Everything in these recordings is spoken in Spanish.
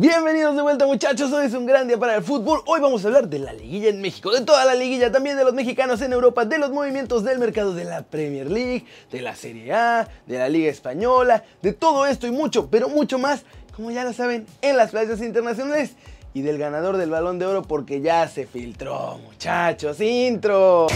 Bienvenidos de vuelta muchachos, hoy es un gran día para el fútbol. Hoy vamos a hablar de la liguilla en México, de toda la liguilla, también de los mexicanos en Europa, de los movimientos del mercado de la Premier League, de la Serie A, de la Liga Española, de todo esto y mucho, pero mucho más, como ya lo saben, en las playas internacionales y del ganador del balón de oro porque ya se filtró, muchachos, intro.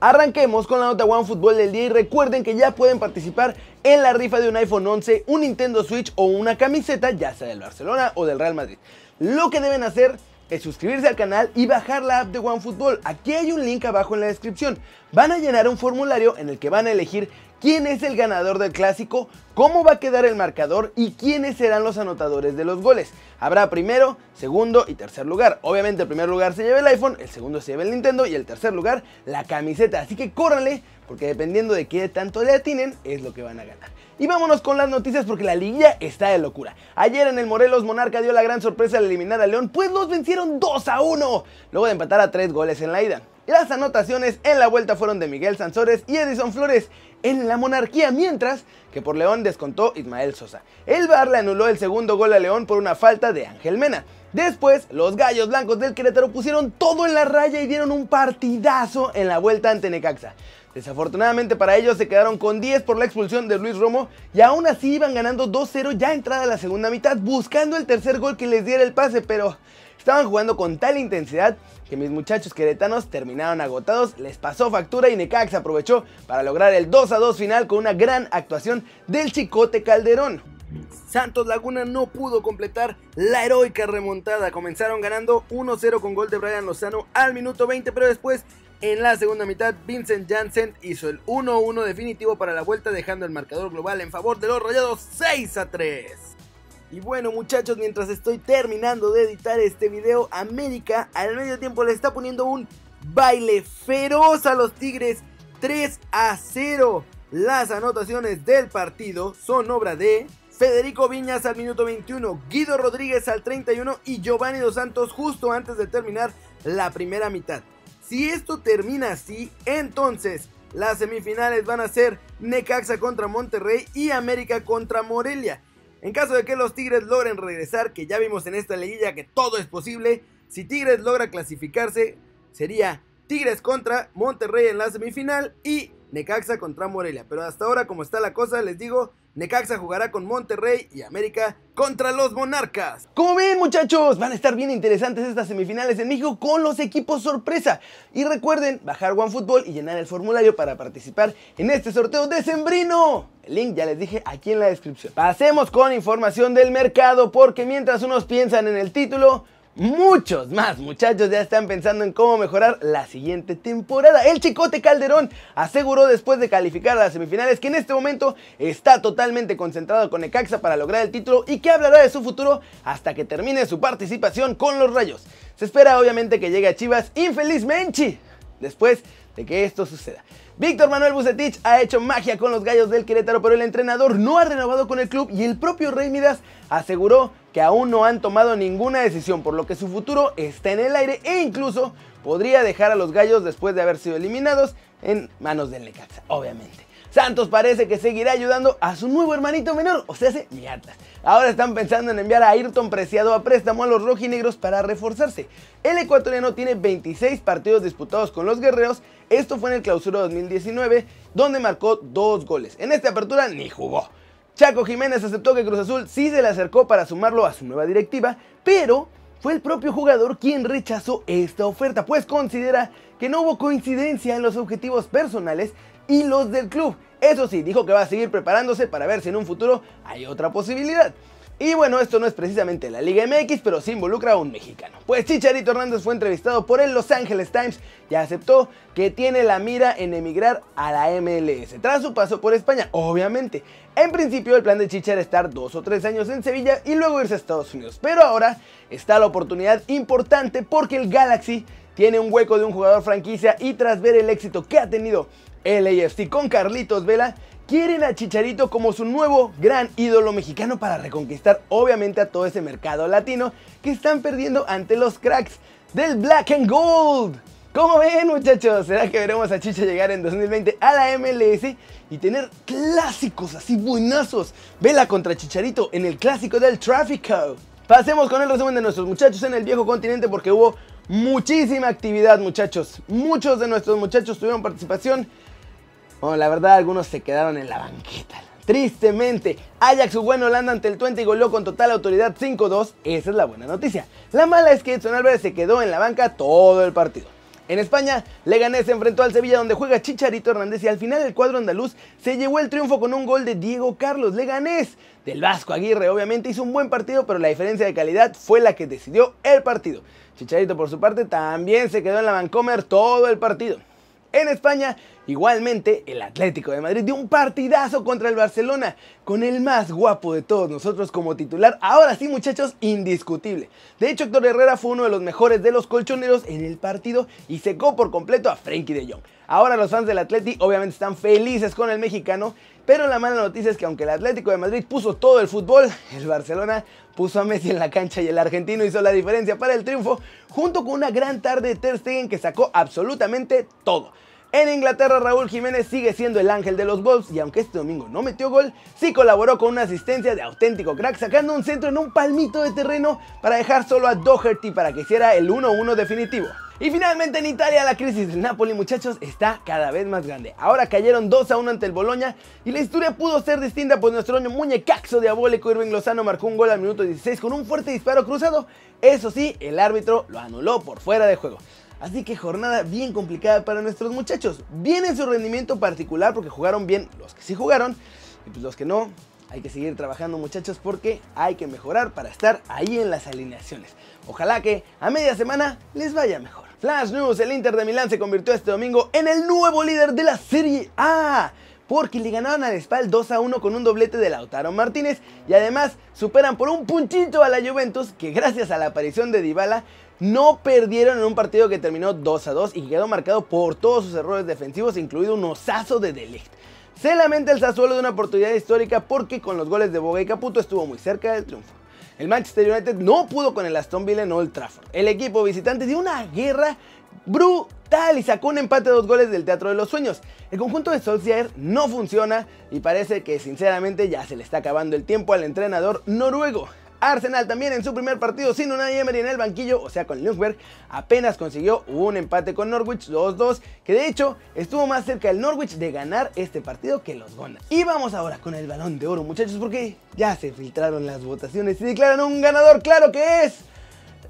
Arranquemos con la nota One Fútbol del día y recuerden que ya pueden participar en la rifa de un iPhone 11, un Nintendo Switch o una camiseta, ya sea del Barcelona o del Real Madrid. Lo que deben hacer es suscribirse al canal y bajar la app de OneFootball. Aquí hay un link abajo en la descripción. Van a llenar un formulario en el que van a elegir quién es el ganador del clásico, cómo va a quedar el marcador y quiénes serán los anotadores de los goles. Habrá primero, segundo y tercer lugar. Obviamente el primer lugar se lleva el iPhone, el segundo se lleva el Nintendo y el tercer lugar la camiseta. Así que córranle porque dependiendo de qué tanto le atinen es lo que van a ganar. Y vámonos con las noticias porque la liguilla está de locura. Ayer en el Morelos Monarca dio la gran sorpresa al eliminar a León, pues los vencieron 2 a 1, luego de empatar a 3 goles en la ida. Las anotaciones en la vuelta fueron de Miguel Sansores y Edison Flores en la monarquía, mientras que por León descontó Ismael Sosa. El VAR le anuló el segundo gol a León por una falta de Ángel Mena. Después, los gallos blancos del Querétaro pusieron todo en la raya y dieron un partidazo en la vuelta ante Necaxa. Desafortunadamente para ellos se quedaron con 10 por la expulsión de Luis Romo y aún así iban ganando 2-0 ya entrada la segunda mitad buscando el tercer gol que les diera el pase, pero estaban jugando con tal intensidad que mis muchachos queretanos terminaron agotados, les pasó factura y Necax aprovechó para lograr el 2-2 final con una gran actuación del Chicote Calderón. Santos Laguna no pudo completar la heroica remontada. Comenzaron ganando 1-0 con gol de Brian Lozano al minuto 20, pero después en la segunda mitad, Vincent Janssen hizo el 1-1 definitivo para la vuelta, dejando el marcador global en favor de los Rayados 6-3. Y bueno muchachos, mientras estoy terminando de editar este video, América al medio tiempo le está poniendo un baile feroz a los Tigres 3 0. Las anotaciones del partido son obra de Federico Viñas al minuto 21, Guido Rodríguez al 31 y Giovanni Dos Santos justo antes de terminar la primera mitad. Si esto termina así, entonces las semifinales van a ser Necaxa contra Monterrey y América contra Morelia. En caso de que los Tigres logren regresar, que ya vimos en esta liguilla que todo es posible, si Tigres logra clasificarse, sería Tigres contra Monterrey en la semifinal y Necaxa contra Morelia. Pero hasta ahora, como está la cosa, les digo, Necaxa jugará con Monterrey y América contra los Monarcas. Como ven muchachos, van a estar bien interesantes estas semifinales en México con los equipos sorpresa. Y recuerden bajar OneFootball y llenar el formulario para participar en este sorteo de Sembrino. El link ya les dije aquí en la descripción. Pasemos con información del mercado porque mientras unos piensan en el título, Muchos más muchachos ya están pensando en cómo mejorar la siguiente temporada. El Chicote Calderón aseguró después de calificar a las semifinales que en este momento está totalmente concentrado con Necaxa para lograr el título y que hablará de su futuro hasta que termine su participación con los Rayos. Se espera obviamente que llegue a Chivas infelizmente después de que esto suceda. Víctor Manuel Bucetich ha hecho magia con los gallos del Querétaro, pero el entrenador no ha renovado con el club y el propio Rey Midas aseguró que aún no han tomado ninguna decisión, por lo que su futuro está en el aire e incluso podría dejar a los gallos después de haber sido eliminados en manos del Necaxa, obviamente. Santos parece que seguirá ayudando a su nuevo hermanito menor, o sea, mi Atlas. Ahora están pensando en enviar a Ayrton Preciado a préstamo a los rojinegros para reforzarse. El ecuatoriano tiene 26 partidos disputados con los guerreros, esto fue en el clausura 2019, donde marcó dos goles. En esta apertura ni jugó. Chaco Jiménez aceptó que Cruz Azul sí se le acercó para sumarlo a su nueva directiva, pero fue el propio jugador quien rechazó esta oferta, pues considera que no hubo coincidencia en los objetivos personales y los del club. Eso sí, dijo que va a seguir preparándose para ver si en un futuro hay otra posibilidad. Y bueno, esto no es precisamente la Liga MX, pero sí involucra a un mexicano. Pues Chicharito Hernández fue entrevistado por el Los Angeles Times y aceptó que tiene la mira en emigrar a la MLS, tras su paso por España, obviamente. En principio el plan de Chichar era estar dos o tres años en Sevilla y luego irse a Estados Unidos, pero ahora está la oportunidad importante porque el Galaxy tiene un hueco de un jugador franquicia y tras ver el éxito que ha tenido el AFC con Carlitos Vela, quieren a Chicharito como su nuevo gran ídolo mexicano para reconquistar obviamente a todo ese mercado latino que están perdiendo ante los cracks del Black and Gold. ¿Cómo ven muchachos? ¿Será que veremos a Chicha llegar en 2020 a la MLS? y tener clásicos así buenazos. Vela contra Chicharito en el clásico del tráfico. Pasemos con el resumen de nuestros muchachos en el viejo continente porque hubo muchísima actividad muchachos. Muchos de nuestros muchachos tuvieron participación. Bueno, la verdad algunos se quedaron en la banqueta. Tristemente, Ajax jugó en Holanda ante el Twente y goleó con total autoridad 5-2. Esa es la buena noticia. La mala es que Edson Álvarez se quedó en la banca todo el partido. En España, Leganés se enfrentó al Sevilla donde juega Chicharito Hernández y al final el cuadro andaluz se llevó el triunfo con un gol de Diego Carlos Leganés. Del Vasco Aguirre obviamente hizo un buen partido, pero la diferencia de calidad fue la que decidió el partido. Chicharito por su parte también se quedó en la Vancomer todo el partido. En España, igualmente, el Atlético de Madrid dio un partidazo contra el Barcelona, con el más guapo de todos nosotros como titular. Ahora sí, muchachos, indiscutible. De hecho, Héctor Herrera fue uno de los mejores de los colchoneros en el partido y secó por completo a Frenkie de Jong. Ahora los fans del Atlético obviamente están felices con el mexicano, pero la mala noticia es que aunque el Atlético de Madrid puso todo el fútbol, el Barcelona puso a Messi en la cancha y el argentino hizo la diferencia para el triunfo, junto con una gran tarde de Ter Stegen que sacó absolutamente todo. En Inglaterra, Raúl Jiménez sigue siendo el ángel de los Wolves y aunque este domingo no metió gol, sí colaboró con una asistencia de auténtico crack, sacando un centro en un palmito de terreno para dejar solo a Doherty para que hiciera el 1-1 definitivo. Y finalmente en Italia la crisis del Napoli muchachos está cada vez más grande. Ahora cayeron 2 a 1 ante el Boloña y la historia pudo ser distinta pues nuestro muñecaxo diabólico Irving Lozano marcó un gol al minuto 16 con un fuerte disparo cruzado. Eso sí, el árbitro lo anuló por fuera de juego. Así que jornada bien complicada para nuestros muchachos. Bien en su rendimiento particular porque jugaron bien los que sí jugaron y pues los que no, hay que seguir trabajando muchachos porque hay que mejorar para estar ahí en las alineaciones. Ojalá que a media semana les vaya mejor. Flash News, el Inter de Milán se convirtió este domingo en el nuevo líder de la Serie A. Porque le ganaron al Spal 2 a 1 con un doblete de Lautaro Martínez y además superan por un punchito a la Juventus que gracias a la aparición de Dybala no perdieron en un partido que terminó 2 a 2 y quedó marcado por todos sus errores defensivos, incluido un osazo de Delict. Se lamenta el Sassuolo de una oportunidad histórica porque con los goles de Boga y Caputo estuvo muy cerca del triunfo. El Manchester United no pudo con el Aston Villa en Old Trafford. El equipo visitante dio una guerra brutal y sacó un empate de dos goles del Teatro de los Sueños. El conjunto de Solskjaer no funciona y parece que sinceramente ya se le está acabando el tiempo al entrenador noruego. Arsenal también en su primer partido sin una Emery en el banquillo, o sea con Ljungberg, apenas consiguió un empate con Norwich 2-2, que de hecho estuvo más cerca el Norwich de ganar este partido que los Gunners. Y vamos ahora con el balón de oro muchachos, porque ya se filtraron las votaciones y declaran un ganador, claro que es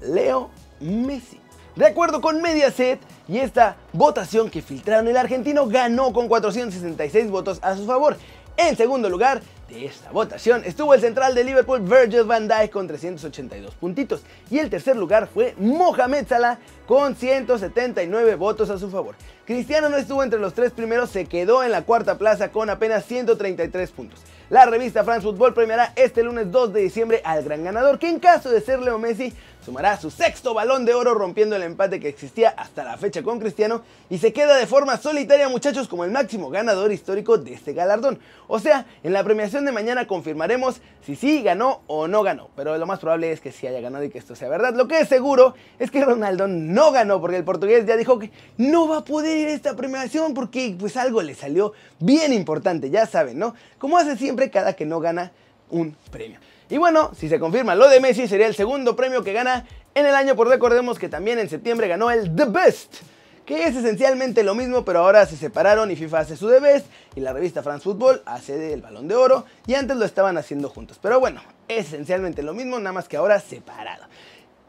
Leo Messi. De acuerdo con Mediaset y esta votación que filtraron, el argentino ganó con 466 votos a su favor. En segundo lugar, de esta votación estuvo el central de Liverpool Virgil van Dijk con 382 puntitos y el tercer lugar fue Mohamed Salah con 179 votos a su favor. Cristiano no estuvo entre los tres primeros, se quedó en la cuarta plaza con apenas 133 puntos. La revista France Football premiará este lunes 2 de diciembre al gran ganador, que en caso de ser Leo Messi, sumará su sexto balón de oro rompiendo el empate que existía hasta la fecha con Cristiano y se queda de forma solitaria muchachos como el máximo ganador histórico de este galardón. O sea, en la premiación de mañana confirmaremos si sí ganó o no ganó, pero lo más probable es que sí haya ganado y que esto sea verdad. Lo que es seguro es que Ronaldo no ganó porque el portugués ya dijo que no va a poder ir a esta premiación porque pues algo le salió bien importante, ya saben, ¿no? Como hace siempre cada que no gana un premio. Y bueno, si se confirma lo de Messi, sería el segundo premio que gana en el año, por recordemos que también en septiembre ganó el The Best, que es esencialmente lo mismo, pero ahora se separaron y FIFA hace su The Best y la revista France Football hace el Balón de Oro y antes lo estaban haciendo juntos. Pero bueno, es esencialmente lo mismo, nada más que ahora separado.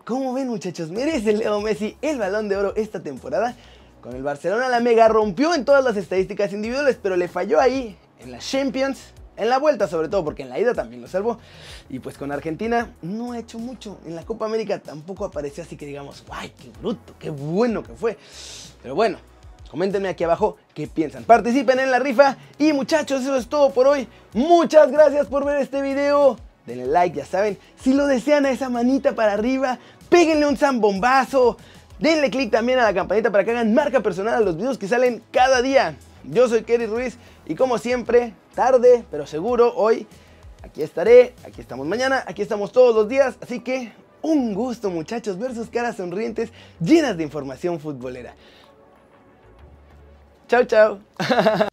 Como ven muchachos, merece Leo Messi el Balón de Oro esta temporada. Con el Barcelona la mega rompió en todas las estadísticas individuales, pero le falló ahí en las Champions en la vuelta sobre todo, porque en la ida también lo salvó. Y pues con Argentina no ha hecho mucho. En la Copa América tampoco apareció así que digamos, ¡ay, qué bruto, qué bueno que fue! Pero bueno, coméntenme aquí abajo qué piensan. Participen en la rifa y muchachos, eso es todo por hoy. Muchas gracias por ver este video. Denle like, ya saben. Si lo desean a esa manita para arriba, péguenle un zambombazo. Denle click también a la campanita para que hagan marca personal a los videos que salen cada día. Yo soy Kerry Ruiz y como siempre, tarde, pero seguro, hoy aquí estaré, aquí estamos mañana, aquí estamos todos los días, así que un gusto muchachos ver sus caras sonrientes llenas de información futbolera. Chao, chao.